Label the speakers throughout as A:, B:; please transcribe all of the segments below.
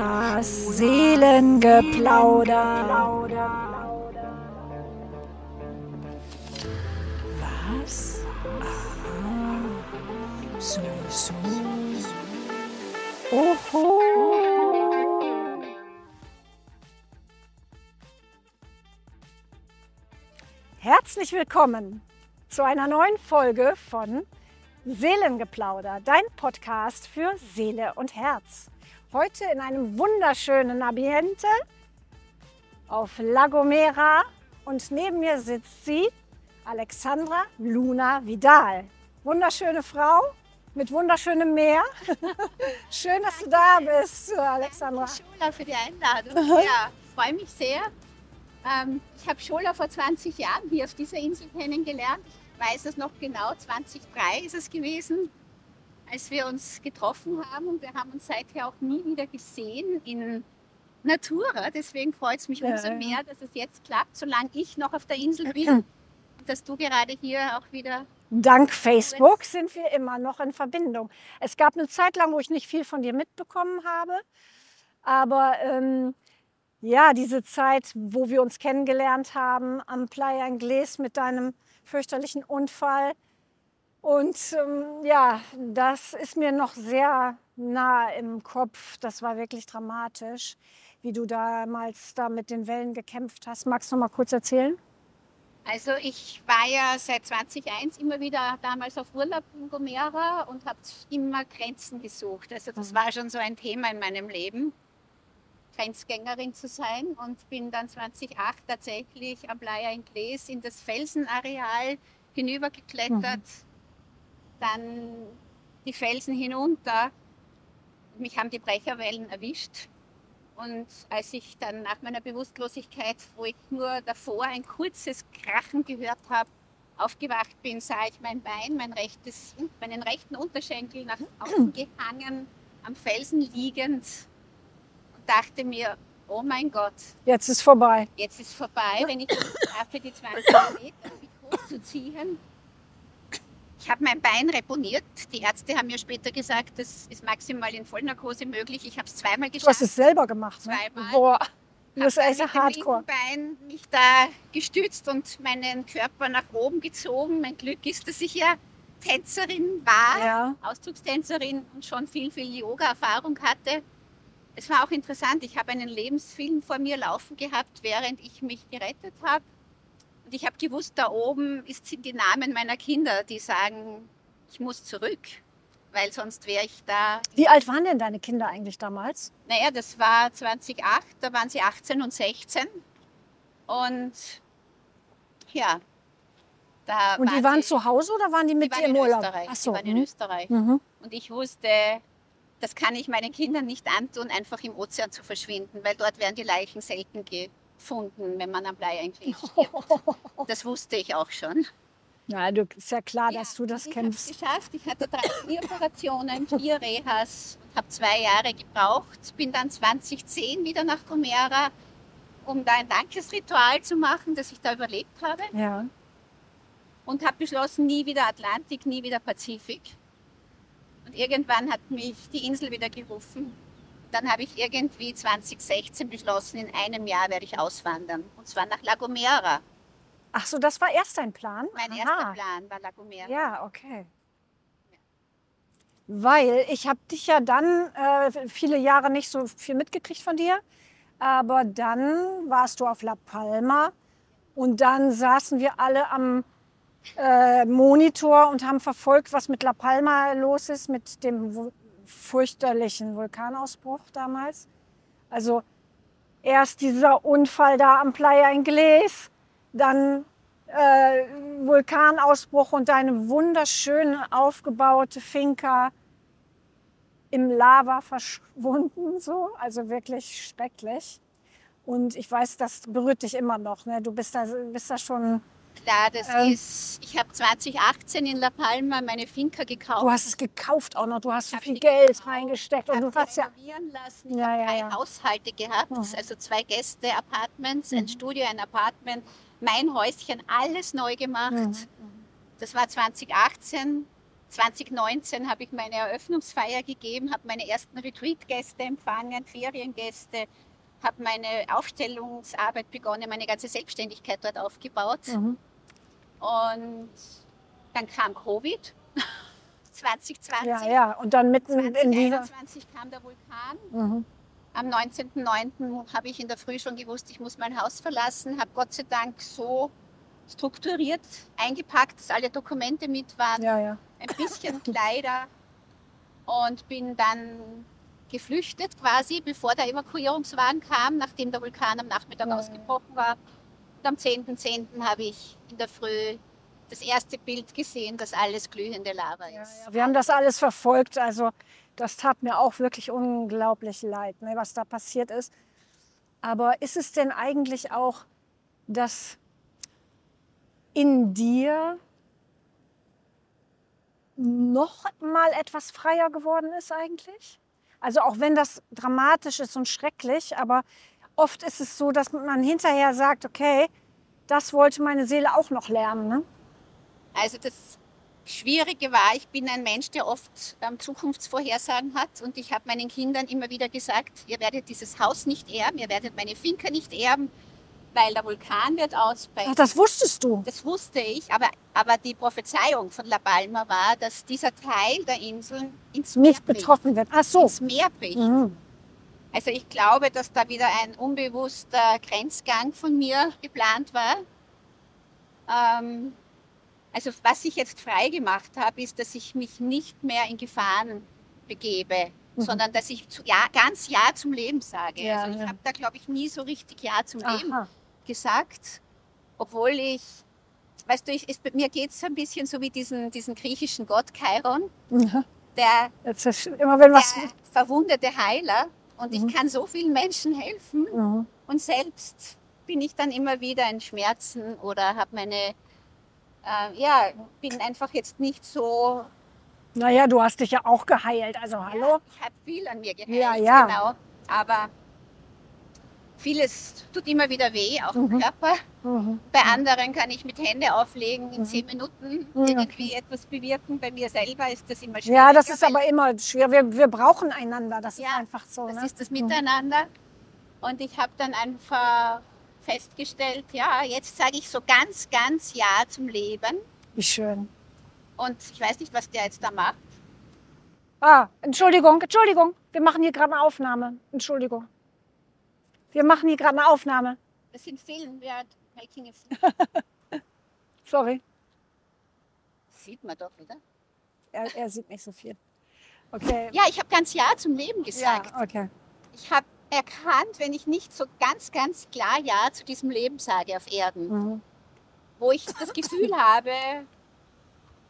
A: Schulas Seelengeplauder. Was? Aha. So, so. Oho. Herzlich willkommen zu einer neuen Folge von Seelengeplauder, dein Podcast für Seele und Herz. Heute in einem wunderschönen Ambiente auf La Gomera und neben mir sitzt sie, Alexandra Luna Vidal. Wunderschöne Frau mit wunderschönem Meer. Schön, dass du da bist, Alexandra.
B: Danke, Schola, für die Einladung. Ja, freue mich sehr. Ähm, ich habe Schola vor 20 Jahren hier auf dieser Insel kennengelernt. Ich weiß es noch genau, 2003 ist es gewesen, als wir uns getroffen haben. Und wir haben uns seither auch nie wieder gesehen in Natura. Deswegen freut es mich
A: Ja,
B: umso mehr, dass es jetzt klappt, solange ich noch auf der Insel bin. Dass du gerade hier auch wieder
A: Dank Facebook sind wir immer noch in Verbindung. Es gab eine Zeit lang, wo ich nicht viel von dir mitbekommen habe. Aber ähm, ja, diese Zeit, wo wir uns kennengelernt haben am Playa Inglés mit deinem fürchterlichen Unfall. Und ähm, ja, das ist mir noch sehr nah im Kopf. Das war wirklich dramatisch, wie du damals da mit den Wellen gekämpft hast. Magst du noch mal kurz erzählen?
B: Also ich war ja seit 2001 immer wieder damals auf Urlaub in Gomera und habe immer Grenzen gesucht. Also das
A: Mhm.
B: war schon so ein Thema in meinem Leben, Grenzgängerin zu sein und bin dann 2008 tatsächlich am Playa Inglés in das Felsenareal hinübergeklettert, dann die Felsen hinunter. Mich haben die Brecherwellen erwischt. Und als ich dann nach meiner Bewusstlosigkeit, wo ich nur davor ein kurzes Krachen gehört habe, aufgewacht bin, sah ich mein Bein, mein rechtes, meinen rechten Unterschenkel nach außen gehangen, am Felsen liegend und dachte mir, oh mein Gott,
A: Jetzt ist vorbei.
B: jetzt ist vorbei, wenn ich schaffe, die 20 Meter mich hochzuziehen. Ich habe mein Bein reponiert. Die Ärzte haben mir später gesagt, das ist maximal in Vollnarkose möglich. Ich habe es zweimal
A: Du hast
B: geschafft.
A: es selber gemacht. Ne?
B: Zweimal.
A: Boah, echt
B: mit dem
A: hardcore.
B: linken Bein mich da gestützt und meinen Körper nach oben gezogen. Mein Glück ist, dass ich ja Tänzerin war,
A: Ja.
B: Ausdruckstänzerin und schon viel, viel Yoga-Erfahrung hatte. Es war auch interessant. Ich habe einen Lebensfilm vor mir laufen gehabt, während ich mich gerettet habe. Und ich habe gewusst, da oben sind die Namen meiner Kinder, die sagen, ich muss zurück, weil sonst wäre ich da
A: Wie alt waren denn deine Kinder eigentlich damals?
B: naja, das war 2008, da waren sie 18 und 16. Und ja, da
A: Und die waren
B: sie,
A: zu Hause oder waren die
B: die
A: mit
B: waren
A: dir im
B: in
A: Urlaub?
B: Österreich.
A: Ach so.
B: Die waren in
A: mhm.
B: Österreich.
A: Mhm.
B: Und ich wusste, das kann ich meinen Kindern nicht antun, einfach im Ozean zu verschwinden, weil dort werden die Leichen selten gefunden, wenn man am Blei eigentlich. Das wusste ich auch schon.
A: Ja, du, ist ja klar, dass
B: Ja,
A: du das
B: und
A: kämpfst.
B: Ich habe es geschafft. Ich hatte drei Knieoperationen, vier Rehas, habe zwei Jahre gebraucht. Bin dann 2010 wieder nach Gomera, um da ein Dankesritual zu machen, dass ich da überlebt habe.
A: Ja.
B: Und habe beschlossen, nie wieder Atlantik, nie wieder Pazifik. Und irgendwann hat mich die Insel wieder gerufen. Dann habe ich irgendwie 2016 beschlossen, in einem Jahr werde ich auswandern. Und zwar nach La Gomera.
A: Ach so, das war erst dein Plan?
B: Mein
A: Aha.
B: erster Plan war La Gomera.
A: Ja, okay. Weil ich habe dich ja dann äh, viele Jahre nicht so viel mitgekriegt von dir, aber dann warst du auf La Palma und dann saßen wir alle am äh, Monitor und haben verfolgt, was mit La Palma los ist, mit dem fürchterlichen Vulkanausbruch damals. Also erst dieser Unfall da am Playa Inglés, dann äh, Vulkanausbruch und deine wunderschöne aufgebaute Finca im Lava verschwunden, so, also wirklich schrecklich. Und ich weiß, das berührt dich immer noch. Ne? Du bist da, bist da schon,
B: Klar, das
A: Ähm.
B: ist, ich habe 2018 in La Palma meine Finca gekauft.
A: du hast es gekauft auch noch, du hast so viel Geld
B: gekauft,
A: reingesteckt und du hast ja,
B: lassen. Ich
A: Ja, ja,
B: drei
A: ja.
B: Haushalte gehabt,
A: Mhm.
B: also zwei Gäste-Apartments, ein
A: Mhm.
B: Studio, ein Apartment, mein Häuschen, alles neu gemacht.
A: Mhm.
B: Das war 2018. 2019 habe ich meine Eröffnungsfeier gegeben, habe meine ersten Retreat-Gäste empfangen, Feriengäste, habe meine Aufstellungsarbeit begonnen, meine ganze Selbstständigkeit dort aufgebaut.
A: Mhm.
B: Und dann kam Covid 2020.
A: Ja, ja. Und dann mitten in dieser.
B: 2021 kam der Vulkan.
A: Mhm.
B: Am 19.09. habe ich in der Früh schon gewusst, ich muss mein Haus verlassen, habe Gott sei Dank so strukturiert eingepackt, dass alle Dokumente mit waren,
A: Ja, ja.
B: ein bisschen Kleider und bin dann geflüchtet quasi, bevor der Evakuierungswagen kam, nachdem der Vulkan am Nachmittag
A: Ja, ja.
B: ausgebrochen war. Und am 10.10. habe ich in der Früh das erste Bild gesehen, dass alles glühende Lava
A: Ja,
B: ist.
A: ja. Wir haben das alles verfolgt. Also das tat mir auch wirklich unglaublich leid, ne, was da passiert ist. Aber ist es denn eigentlich auch, dass in dir noch mal etwas freier geworden ist eigentlich? Also auch wenn das dramatisch ist und schrecklich, aber oft ist es so, dass man hinterher sagt, okay, das wollte meine Seele auch noch lernen. Ne?
B: Also das Schwierige war, ich bin ein Mensch, der oft ähm, Zukunftsvorhersagen hat und ich habe meinen Kindern immer wieder gesagt, ihr werdet dieses Haus nicht erben, ihr werdet meine Finca nicht erben, weil der Vulkan wird ausbrechen.
A: Ach, das wusstest du.
B: Das wusste ich, aber, aber die Prophezeiung von La Palma war, dass dieser Teil der Inseln ins Meer
A: Nicht betroffen wird. Ach so.
B: Ins Meer bricht.
A: Mhm.
B: Also ich glaube, dass da wieder ein unbewusster Grenzgang von mir geplant war. Ähm, also was ich jetzt frei gemacht habe, ist, dass ich mich nicht mehr in Gefahren begebe,
A: Mhm.
B: sondern dass ich zu, ja, ganz Ja zum Leben sage.
A: Ja,
B: also ich
A: ja.
B: habe da, glaube ich, nie so richtig Ja zum Leben
A: Aha.
B: Gesagt, obwohl ich, weißt du, ich, es, mir geht es ein bisschen so wie diesen, diesen griechischen Gott Chiron,
A: Ja.
B: der,
A: immer wenn was.
B: der verwundete Heiler und
A: Mhm.
B: ich kann so vielen Menschen helfen
A: Mhm.
B: und selbst bin ich dann immer wieder in Schmerzen oder habe meine, äh, ja, bin einfach jetzt nicht so,
A: Naja, du hast dich ja auch geheilt. Also hallo.
B: ja, ich habe viel an mir geheilt,
A: Ja, ja.
B: genau, aber vieles tut immer wieder weh, auch
A: Mhm.
B: im Körper.
A: Mhm.
B: Bei anderen kann ich mit Hände auflegen in
A: Mhm.
B: zehn Minuten
A: Mhm,
B: irgendwie etwas bewirken. Bei mir selber ist das immer schwierig.
A: Ja, das ist aber immer schwer. Wir, wir brauchen einander. Das ist
B: Ja,
A: einfach so.
B: das
A: ne?
B: ist das Miteinander. Und ich habe dann einfach festgestellt, ja, jetzt sage ich so ganz, ganz Ja zum Leben.
A: Wie schön.
B: Und ich weiß nicht, was der jetzt da macht.
A: Ah, Entschuldigung, Entschuldigung. Wir machen hier gerade eine Aufnahme. Entschuldigung. Wir machen hier gerade eine Aufnahme.
B: Das sind Film, wir making a film.
A: Sorry.
B: Sieht man doch, oder?
A: Er, er sieht nicht so viel. Okay.
B: Ja, ich habe ganz Ja zum Leben gesagt.
A: Ja, okay.
B: Ich habe erkannt, wenn ich nicht so ganz, ganz klar Ja zu diesem Leben sage auf Erden,
A: Mhm.
B: wo ich das Gefühl habe,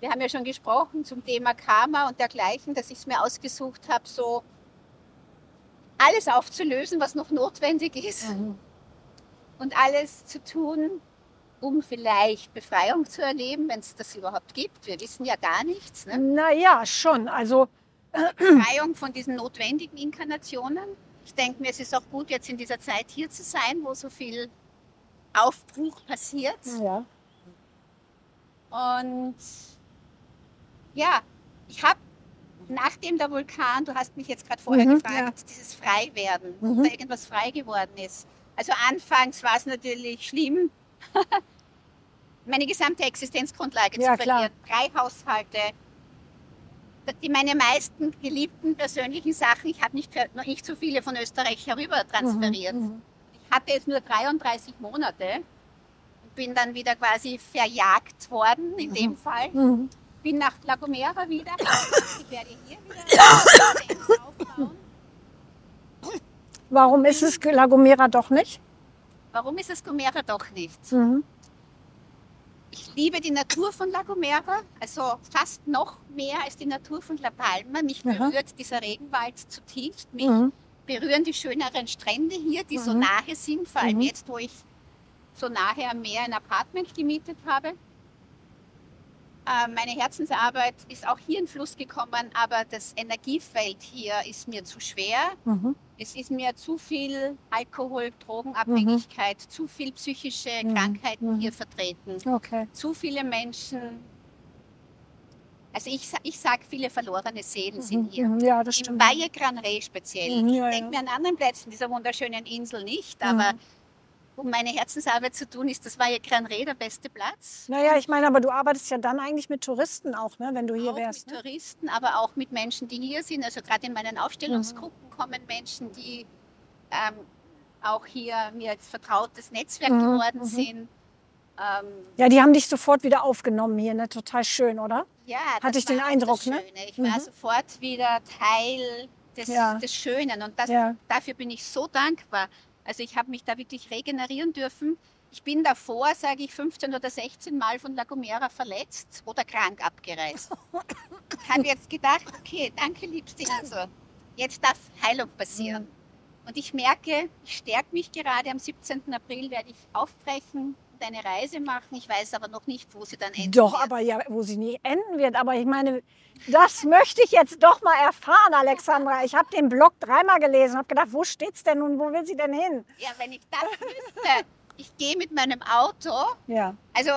B: wir haben ja schon gesprochen zum Thema Karma und dergleichen, dass ich es mir ausgesucht habe, so alles aufzulösen, was noch notwendig ist
A: Mhm.
B: und alles zu tun, um vielleicht Befreiung zu erleben, wenn es das überhaupt gibt. Wir wissen ja gar nichts. Ne?
A: Naja, schon. Also,
B: Befreiung von diesen notwendigen Inkarnationen. Ich denke mir, es ist auch gut, jetzt in dieser Zeit hier zu sein, wo so viel Aufbruch passiert.
A: ja.
B: Und ja, ich habe nachdem der Vulkan, du hast mich jetzt gerade vorher
A: Mhm,
B: gefragt, dieses Freiwerden,
A: Mhm.
B: ob da irgendwas frei geworden ist. Also anfangs war es natürlich schlimm, meine gesamte Existenzgrundlage
A: Ja,
B: zu
A: klar.
B: verlieren. Drei Haushalte, die meine meisten geliebten persönlichen Sachen, ich habe nicht, noch nicht so viele von Österreich herüber transferiert.
A: Mhm.
B: Ich hatte jetzt nur 33 Monate und bin dann wieder quasi verjagt worden, in dem Fall. Bin nach La Gomera wieder. Ich werde hier wieder aufbauen.
A: Warum ist es La Gomera doch nicht?
B: Warum ist es Gomera doch nicht?
A: Mhm.
B: Ich liebe die Natur von La Gomera, also fast noch mehr als die Natur von La Palma. Mich
A: Aha.
B: berührt dieser Regenwald zutiefst. Mich
A: Mhm.
B: berühren die schöneren Strände hier, die so
A: Mhm.
B: nahe sind, vor allem
A: Mhm.
B: jetzt, wo ich so nahe am Meer ein Apartment gemietet habe. Äh, Meine Herzensarbeit ist auch hier in Fluss gekommen, aber das Energiefeld hier ist mir zu schwer.
A: Mhm.
B: Es ist mir zu viel Alkohol, Drogenabhängigkeit, zu viel psychische
A: Mhm.
B: Krankheiten
A: Mhm.
B: hier vertreten
A: Okay.
B: zu viele Menschen Also ich, ich sage, viele verlorene Seelen sind hier.
A: Mhm, Ja, das
B: Im
A: stimmt.
B: Valle Gran Rey speziell.
A: Mhm,
B: ich
A: ja,
B: denke
A: ja.
B: mir an anderen Plätzen dieser wunderschönen Insel nicht,
A: Mhm.
B: aber um meine Herzensarbeit zu tun, ist das Valle Gran Rey der beste Platz.
A: Naja, ich meine, aber du arbeitest ja dann eigentlich mit Touristen auch, ne, wenn du hier
B: auch
A: wärst.
B: mit
A: Ne?
B: Touristen, aber auch mit Menschen, die hier sind. Also gerade in meinen Aufstellungsgruppen
A: Mhm.
B: kommen Menschen, die ähm, auch hier mir als vertrautes Netzwerk
A: Mhm,
B: geworden
A: mhm.
B: sind. Ähm,
A: Ja, die haben dich sofort wieder aufgenommen hier, ne? Total schön, oder?
B: ja,
A: Hatte ich den
B: war
A: Eindruck,
B: das
A: ne?
B: Ich war
A: Mhm.
B: sofort wieder Teil des,
A: Ja.
B: des Schönen und das,
A: Ja.
B: dafür bin ich so dankbar. Also ich habe mich da wirklich regenerieren dürfen. Ich bin davor, sage ich, 15 oder 16 Mal von La Gomera verletzt oder krank abgereist. Ich habe jetzt gedacht, okay, danke liebste Insel. Jetzt darf Heilung passieren. Und ich merke, ich stärke mich gerade. Am 17. April werde ich aufbrechen und eine Reise machen. Ich weiß aber noch nicht, wo sie dann endet.
A: Doch, aber ja, wo sie nie enden wird. Aber ich meine, das möchte ich jetzt doch mal erfahren, Alexandra. Ich habe den Blog dreimal gelesen, habe gedacht, wo steht's denn und wo will sie denn hin?
B: Ja, wenn ich das wüsste. Ich gehe mit meinem Auto.
A: Ja.
B: Also,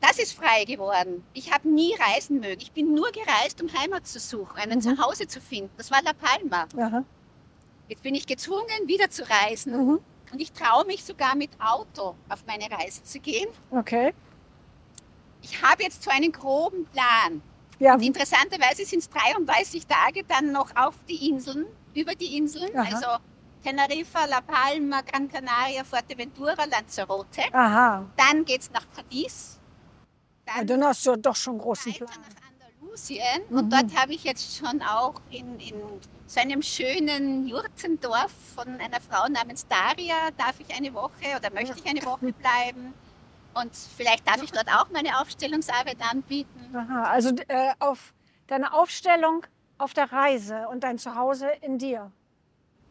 B: das ist frei geworden. Ich habe nie reisen mögen. Ich bin nur gereist, um Heimat zu suchen, einen
A: Mhm.
B: Zuhause zu finden. Das war La Palma.
A: Aha.
B: Jetzt bin ich gezwungen, wieder zu reisen.
A: Mhm.
B: Und ich traue mich sogar mit Auto auf meine Reise zu gehen.
A: Okay.
B: Ich habe jetzt so einen groben Plan.
A: Ja,
B: Und interessanterweise sind es 33 Tage dann noch auf die Inseln, über die Inseln.
A: Aha.
B: Also Teneriffa, La Palma, Gran Canaria, Fuerteventura, Lanzarote.
A: aha.
B: Dann geht es nach Cadiz.
A: Ja,
B: Dann
A: dann hast du doch schon einen großen Plan.
B: nach Andalusien.
A: Mhm.
B: Und dort habe ich jetzt schon auch in, in so einem schönen Jurtendorf von einer Frau namens Daria, darf ich eine Woche oder möchte ich eine Woche bleiben. Und vielleicht darf ich dort auch meine Aufstellungsarbeit anbieten.
A: Aha. Also äh, auf deine Aufstellung auf der Reise und dein Zuhause in dir.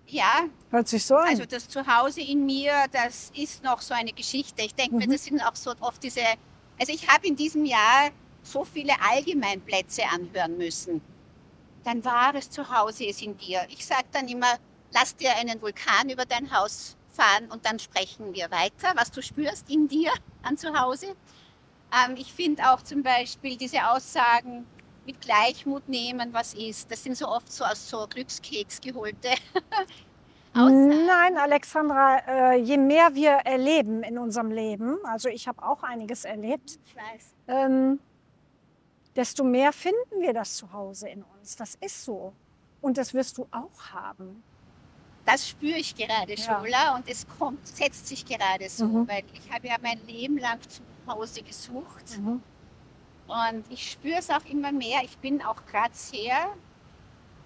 B: Ja,
A: Hört sich so an.
B: also das Zuhause in mir, das ist noch so eine Geschichte. Ich denke mir,
A: Mhm.
B: das sind auch so oft diese, also ich habe in diesem Jahr so viele Allgemeinplätze anhören müssen. Dein wahres Zuhause ist in dir. Ich sage dann immer, lass dir einen Vulkan über dein Haus fahren und dann sprechen wir weiter, was du spürst in dir an Zuhause. Ähm, ich finde auch zum Beispiel diese Aussagen mit Gleichmut nehmen, was ist. Das sind so oft so aus so Glückskeks geholte Aussagen.
A: Nein, Alexandra, äh, je mehr wir erleben in unserem Leben, also ich habe auch einiges erlebt, ähm, desto mehr finden wir das Zuhause in uns. Das ist so. Und das wirst du auch haben.
B: Das spüre ich gerade,
A: Ja.
B: Schola, und es kommt, setzt sich gerade so,
A: Mhm.
B: weil ich habe ja mein Leben lang zu Hause gesucht
A: Mhm.
B: und ich spüre es auch immer mehr. Ich bin auch gerade sehr,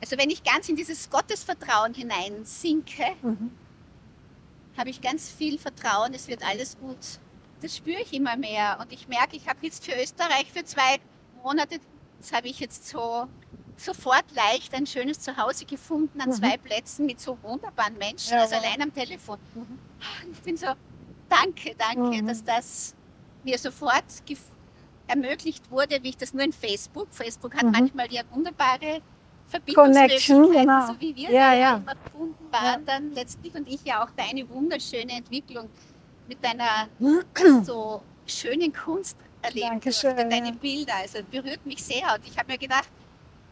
B: also wenn ich ganz in dieses Gottesvertrauen hineinsinke,
A: Mhm.
B: habe ich ganz viel Vertrauen, es wird alles gut. Das spüre ich immer mehr und ich merke, ich habe jetzt für Österreich für zwei Monate, das habe ich jetzt so sofort leicht ein schönes Zuhause gefunden an
A: Mhm.
B: zwei Plätzen mit so wunderbaren Menschen,
A: Ja,
B: also
A: wow.
B: allein am Telefon.
A: Mhm.
B: Ich bin so, danke, danke,
A: Mhm.
B: dass das mir sofort ermöglicht wurde, wie ich das nur in Facebook. Facebook hat
A: Mhm.
B: manchmal ja wunderbare
A: Connection, genau.
B: so wie wir
A: Ja,
B: da
A: ja.
B: immer verbunden waren dann letztlich und ich ja auch deine wunderschöne Entwicklung mit deiner so schönen Kunst erleben
A: Dankeschön,
B: durfte, deine
A: ja.
B: Bilder. Also berührt mich sehr und ich habe mir gedacht,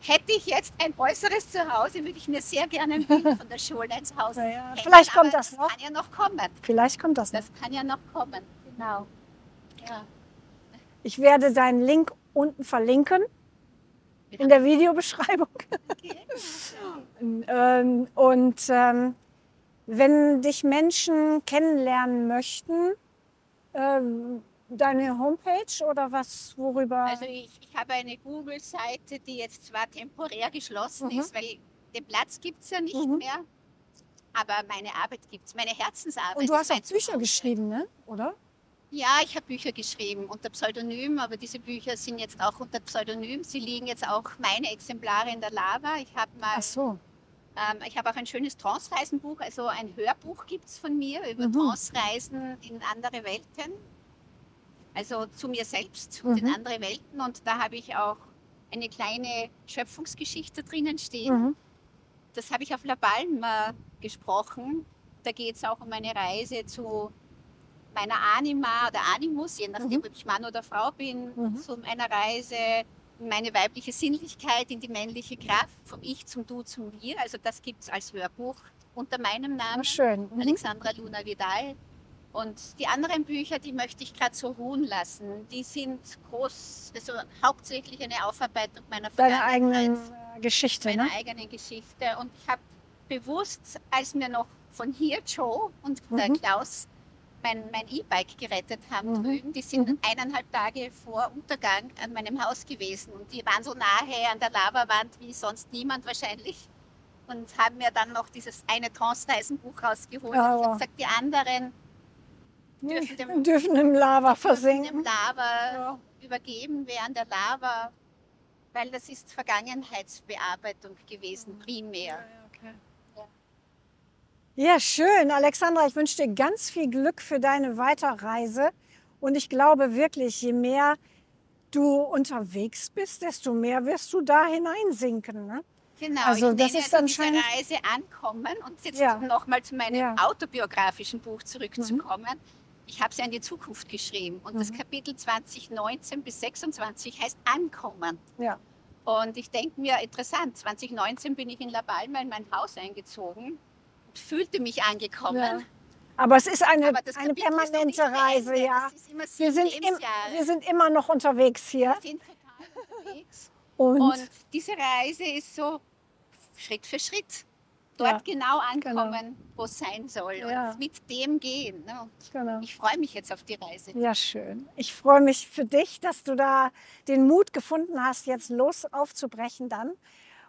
B: hätte ich jetzt ein äußeres Zuhause, würde ich mir sehr gerne ein Bild von der Schule ins Haus
A: Ja, ja. Vielleicht kommt das noch.
B: kann ja noch kommen.
A: Vielleicht kommt das noch.
B: Das kann ja noch kommen. Genau. Ja.
A: Ich werde deinen Link unten verlinken in der Videobeschreibung.
B: Okay.
A: Ähm, und ähm, wenn dich Menschen kennenlernen möchten, ähm, deine Homepage oder was, worüber?
B: Also ich, ich habe eine Google-Seite, die jetzt zwar temporär geschlossen
A: Mhm.
B: ist, weil den Platz gibt es ja nicht
A: Mhm.
B: mehr. Aber meine Arbeit gibt es, meine Herzensarbeit.
A: und du hast auch Bücher geschrieben, ne? oder?
B: Ja, ich habe Bücher geschrieben unter Pseudonym, aber diese Bücher sind jetzt auch unter Pseudonym. Sie liegen jetzt auch meine Exemplare in der Lava. Ich habe mal,
A: Ach so.
B: ähm, ich habe auch ein schönes Trance-Reisenbuch, also ein Hörbuch gibt es von mir über
A: Mhm.
B: Trance-Reisen in andere Welten. Also zu mir selbst und in
A: Mhm.
B: andere Welten. Und da habe ich auch eine kleine Schöpfungsgeschichte drinnen stehen.
A: Mhm.
B: Das habe ich auf La Palma gesprochen. Da geht es auch um eine Reise zu meiner Anima oder Animus, je nachdem,
A: Mhm.
B: ob ich Mann oder Frau bin,
A: Mhm.
B: zu einer Reise meine weibliche Sinnlichkeit in die männliche Kraft, vom Ich zum Du zum Wir. Also das gibt es als Hörbuch unter meinem Namen.
A: Oh, schön. Mhm.
B: Alexandra Luna Vidal. Und die anderen Bücher, die möchte ich gerade so ruhen lassen. Die sind groß, also hauptsächlich eine Aufarbeitung meiner
A: Deine
B: Vergangenheit,
A: eigenen Geschichte,
B: meiner
A: ne?
B: eigenen Geschichte. Und ich habe bewusst, als mir noch von hier Joe und der
A: Mhm.
B: Klaus mein, mein E-Bike gerettet haben
A: Mhm.
B: drüben, die sind
A: Mhm.
B: eineinhalb Tage vor Untergang an meinem Haus gewesen. Und die waren so nahe an der Lavawand wie sonst niemand wahrscheinlich. Und haben mir dann noch dieses eine Trance-Reisenbuch rausgeholt.
A: Ja,
B: und ich
A: wow.
B: habe gesagt, die anderen dürfen dem,
A: dürfen im Lava
B: dürfen dem
A: versinken.
B: Lava
A: Ja.
B: übergeben während der Lava, weil das ist Vergangenheitsbearbeitung gewesen, primär.
A: Ja, schön. Alexandra, ich wünsche dir ganz viel Glück für deine Weiterreise. Und ich glaube wirklich, je mehr du unterwegs bist, desto mehr wirst du da hineinsinken. Ne?
B: Genau,
A: Also
B: ich
A: das ist anscheinend-
B: Reise ankommen und jetzt
A: Ja.
B: nochmal zu meinem
A: Ja. Mhm.
B: autobiografischen Buch zurückzukommen. Ich habe ja in die Zukunft geschrieben und das
A: Mhm.
B: Kapitel 2019 bis 26 heißt Ankommen.
A: Ja.
B: Und ich denke mir, interessant, 2019 bin ich in La Palma in mein Haus eingezogen und fühlte mich angekommen.
A: Ja. Aber es ist eine,
B: das
A: eine permanente. Reise, ja.
B: Das
A: Wir sind, im, wir sind immer noch unterwegs hier.
B: Wir sind total unterwegs.
A: Und,
B: Und diese Reise ist so Schritt für Schritt. Dort
A: Ja,
B: genau ankommen, wo es sein soll.
A: Ja.
B: Und mit dem gehen. Ne?
A: Genau.
B: ich freue mich jetzt auf die Reise.
A: Ja, schön. Ich freue mich für dich, dass du da den Mut gefunden hast, jetzt los aufzubrechen dann.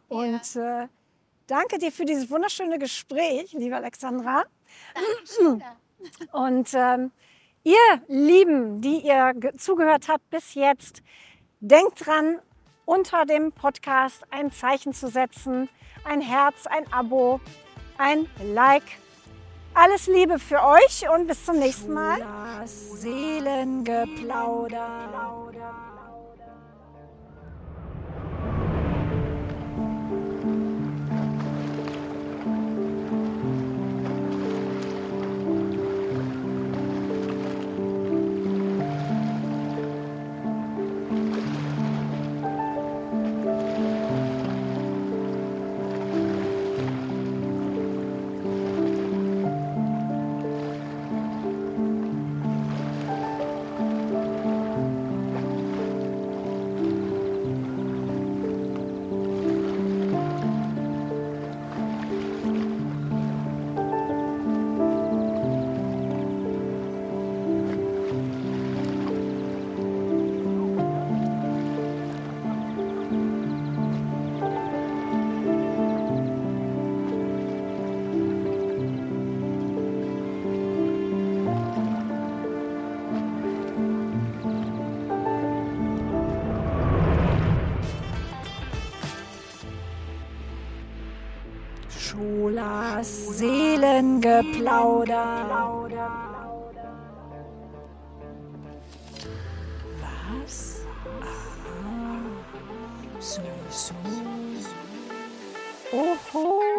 A: Und äh, danke dir für dieses wunderschöne Gespräch, liebe Alexandra. Und ähm, ihr Lieben, die ihr ge- zugehört habt bis jetzt, denkt dran, unter dem Podcast ein Zeichen zu setzen, ein Herz, ein Abo, ein Like. Alles Liebe für euch und bis zum nächsten Mal. Seelengeplauder. Schulas Seelengeplauder. Was? Ah, so, so. Oho.